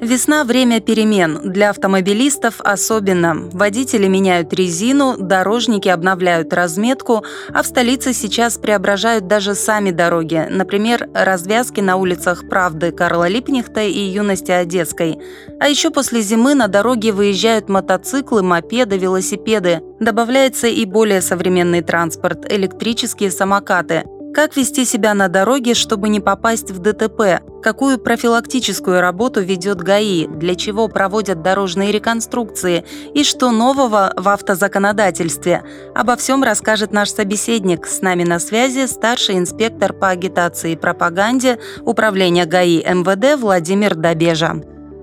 Весна – время перемен. Для автомобилистов особенно. Водители меняют резину, дорожники обновляют разметку, а в столице сейчас преображают даже сами дороги. Например, развязки на улицах Правды Карла Липнихта и Юности Одесской. А еще после зимы на дороги выезжают мотоциклы, мопеды, велосипеды. Добавляется и более современный транспорт – электрические самокаты. Как вести себя на дороге, чтобы не попасть в ДТП? Какую профилактическую работу ведет ГАИ? Для чего проводят дорожные реконструкции? И что нового в автозаконодательстве? Обо всем расскажет наш собеседник. С нами на связи старший инспектор по агитации и пропаганде Управления ГАИ МВД Владимир Добежа.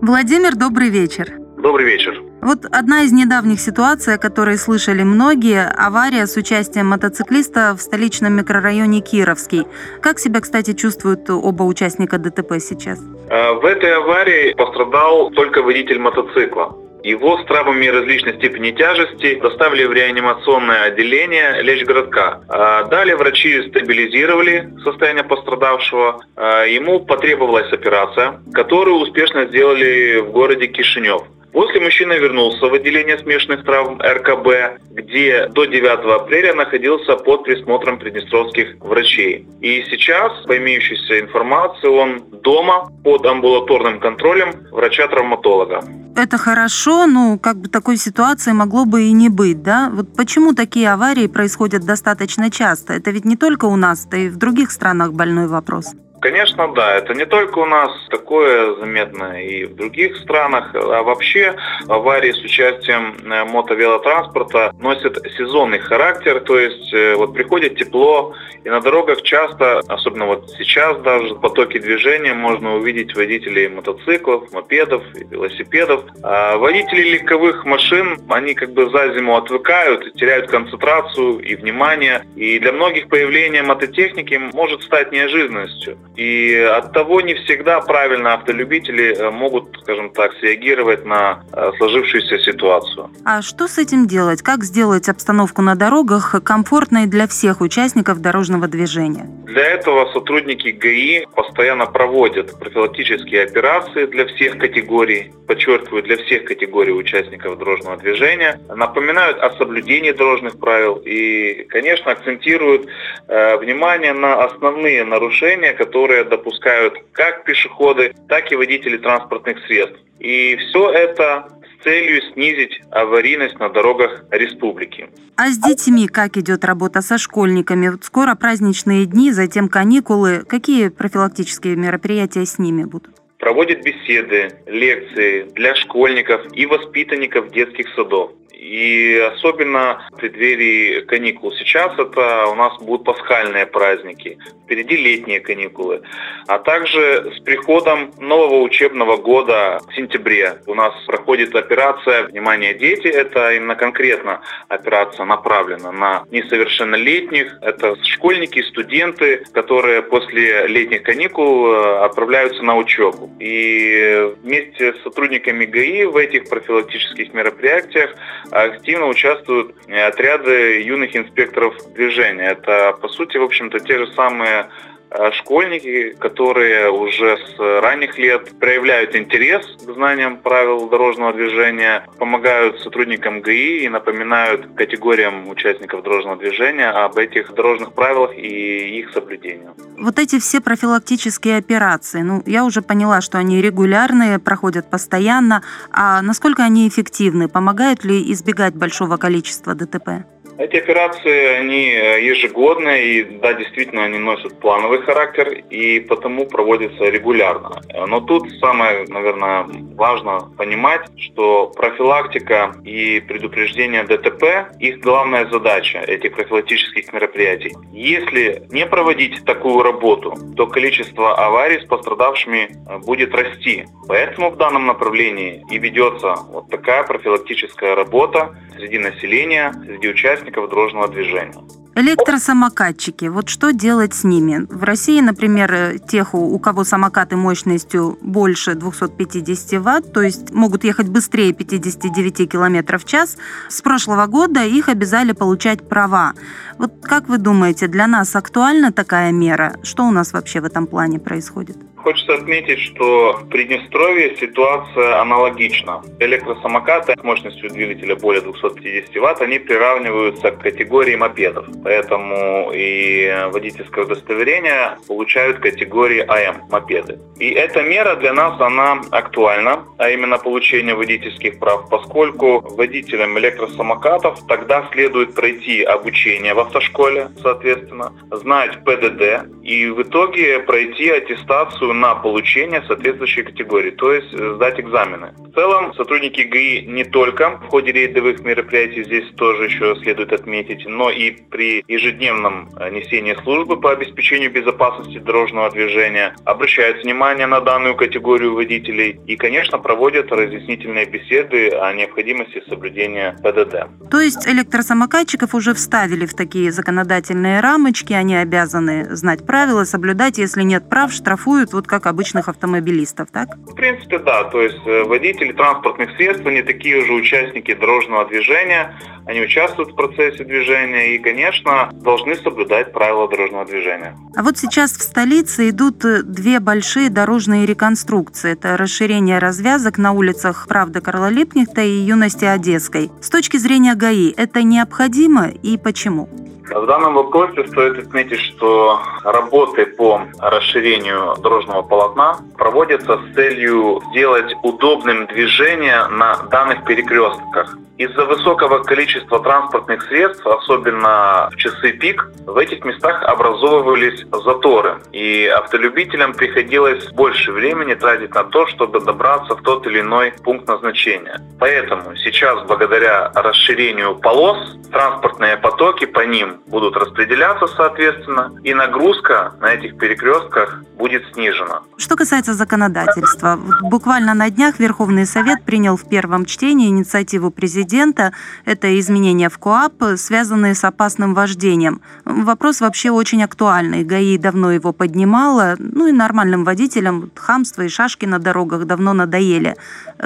Владимир, добрый вечер. Добрый вечер. Вот одна из недавних ситуаций, о которой слышали многие, авария с участием мотоциклиста в столичном микрорайоне Кировский. Как себя, кстати, чувствуют оба участника ДТП сейчас? Э, в этой аварии пострадал только водитель мотоцикла. Его с травмами различной степени тяжести доставили в реанимационное отделение Лечгородка. А далее врачи стабилизировали состояние пострадавшего. А ему потребовалась операция, которую успешно сделали в городе Кишинев. После мужчина вернулся в отделение смешанных травм РКБ, где до 9 апреля находился под присмотром приднестровских врачей. И сейчас, по имеющейся информации, он дома под амбулаторным контролем врача-травматолога. Это хорошо, но как бы такой ситуации могло бы и не быть, да? Вот почему такие аварии происходят достаточно часто? Это ведь не только у нас, это и в других странах больной вопрос. Конечно, да. Это не только у нас такое заметно и в других странах. А вообще аварии с участием э, мотовелотранспорта носят сезонный характер. То есть э, вот приходит тепло, и на дорогах часто, особенно вот сейчас даже, в потоке движения можно увидеть водителей мотоциклов, мопедов, велосипедов. А водители легковых машин, они как бы за зиму отвыкают, теряют концентрацию и внимание. И для многих появление мототехники может стать неожиданностью. И от того не всегда правильно автолюбители э, могут, скажем так, среагировать на э, сложившуюся ситуацию. А что с этим делать? Как сделать обстановку на дорогах комфортной для всех участников дорожного движения? Для этого сотрудники ГАИ постоянно проводят профилактические операции для всех категорий, подчеркиваю, для всех категорий участников дорожного движения, напоминают о соблюдении дорожных правил и, конечно, акцентируют э, внимание на основные нарушения, которые допускают как пешеходы, так и водители транспортных средств. И все это целью снизить аварийность на дорогах республики. А с детьми как идет работа со школьниками? Вот скоро праздничные дни, затем каникулы. Какие профилактические мероприятия с ними будут? Проводят беседы, лекции для школьников и воспитанников детских садов. И особенно в преддверии каникул. Сейчас это у нас будут пасхальные праздники, впереди летние каникулы. А также с приходом нового учебного года в сентябре у нас проходит операция «Внимание, дети». Это именно конкретно операция направлена на несовершеннолетних. Это школьники, студенты, которые после летних каникул э, отправляются на учебу. И вместе с сотрудниками ГАИ в этих профилактических мероприятиях активно участвуют отряды юных инспекторов движения. Это, по сути, в общем-то, те же самые Э, школьники, которые уже с ранних лет проявляют интерес к знаниям правил дорожного движения, помогают сотрудникам ГАИ и напоминают категориям участников дорожного движения об этих дорожных правилах и их соблюдении. Вот эти все профилактические операции, ну, я уже поняла, что они регулярные, проходят постоянно. А насколько они эффективны? Помогают ли избегать большого количества ДТП? Эти операции, они э, ежегодные, и да, действительно, они носят плановый характер, и потому проводятся регулярно. Но тут самое, наверное, важно понимать, что профилактика и предупреждение ДТП, их главная задача этих профилактических мероприятий. Если не проводить такую работу, то количество аварий с пострадавшими э, будет расти. Поэтому в данном направлении и ведется вот такая профилактическая работа среди населения, среди участников участников дорожного движения. Электросамокатчики, вот что делать с ними? В России, например, э, тех, у кого самокаты мощностью больше 250 ватт, то есть могут ехать быстрее 59 км в час, с прошлого года их обязали получать права. Вот как вы думаете, для нас актуальна такая мера? Что у нас вообще в этом плане происходит? Хочется отметить, что в Приднестровье ситуация аналогична. Электросамокаты с мощностью двигателя более 250 Вт, они приравниваются к категории мопедов. Поэтому и водительское удостоверение получают категории АМ – мопеды. И эта мера для нас, она актуальна, а именно получение водительских прав, поскольку водителям электросамокатов тогда следует пройти обучение в автошколе, соответственно, знать ПДД и в итоге пройти аттестацию на получение соответствующей категории, то есть э, сдать экзамены. В целом, сотрудники ГИ не только в ходе рейдовых мероприятий, здесь тоже еще следует отметить, но и при ежедневном несении службы по обеспечению безопасности дорожного движения обращают внимание на данную категорию водителей и, конечно, проводят разъяснительные беседы о необходимости соблюдения ПДД. То есть электросамокатчиков уже вставили в такие законодательные рамочки, они обязаны знать правила, соблюдать, если нет прав, штрафуют. Вот как обычных автомобилистов, так? В принципе, да. То есть э, водители транспортных средств, они такие же участники дорожного движения, они участвуют в процессе движения и, конечно, должны соблюдать правила дорожного движения. А вот сейчас в столице идут э, две большие дорожные реконструкции. Это расширение развязок на улицах Правды Карла Липкнехта и Юности Одесской. С точки зрения ГАИ это необходимо и почему? В данном вопросе стоит отметить, что работы по расширению дорожного полотна проводятся с целью сделать удобным движение на данных перекрестках. Из-за высокого количества транспортных средств, особенно в часы пик, в этих местах образовывались заторы. И автолюбителям приходилось больше времени тратить на то, чтобы добраться в тот или иной пункт назначения. Поэтому сейчас, благодаря расширению полос, транспортные потоки по ним будут распределяться соответственно, и нагрузка на этих перекрестках будет снижена. Что касается законодательства, буквально на днях Верховный Совет принял в первом чтении инициативу президента это изменения в КОАП, связанные с опасным вождением. Вопрос вообще очень актуальный. ГАИ давно его поднимала. Ну и нормальным водителям хамство и шашки на дорогах давно надоели.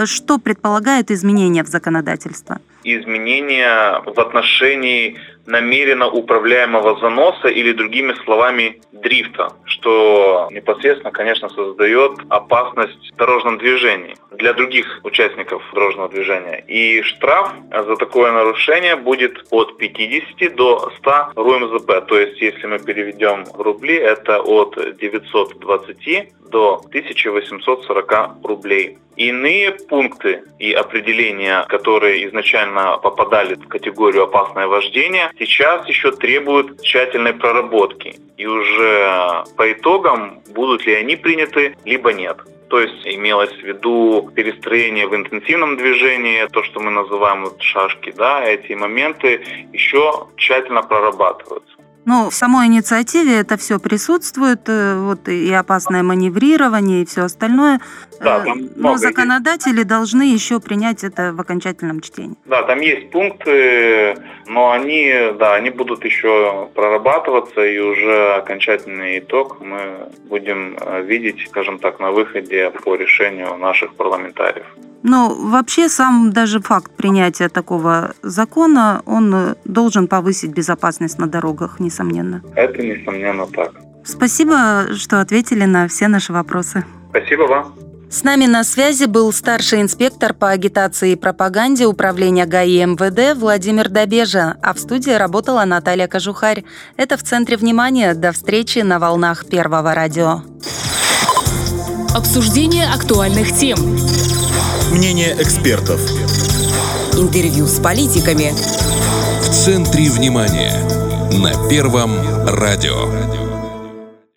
Что предполагает изменения в законодательство? изменения в отношении намеренно управляемого заноса или другими словами дрифта, что непосредственно, конечно, создает опасность в дорожном движении для других участников дорожного движения. И штраф за такое нарушение будет от 50 до 100 РУМЗП. То есть, если мы переведем в рубли, это от 920 до 1840 рублей. Иные пункты и определения, которые изначально попадали в категорию опасное вождение, сейчас еще требуют тщательной проработки. И уже по итогам будут ли они приняты, либо нет. То есть имелось в виду перестроение в интенсивном движении, то, что мы называем вот шашки, да, эти моменты еще тщательно прорабатываются. Ну, в самой инициативе это все присутствует, э, вот и опасное маневрирование, и все остальное. Да, там э, Но законодатели есть. должны еще принять это в окончательном чтении. Да, там есть пункты, но они, да, они будут еще прорабатываться, и уже окончательный итог мы будем э, видеть, скажем так, на выходе по решению наших парламентариев. Но вообще сам даже факт принятия такого закона, он э, должен повысить безопасность на дорогах, несомненно. Это несомненно так. Спасибо, что ответили на все наши вопросы. Спасибо вам. С нами на связи был старший инспектор по агитации и пропаганде управления ГАИ МВД Владимир Добежа, а в студии работала Наталья Кожухарь. Это в центре внимания. До встречи на волнах Первого радио. Обсуждение актуальных тем. Мнение экспертов. Интервью с политиками. В центре внимания. На Первом радио.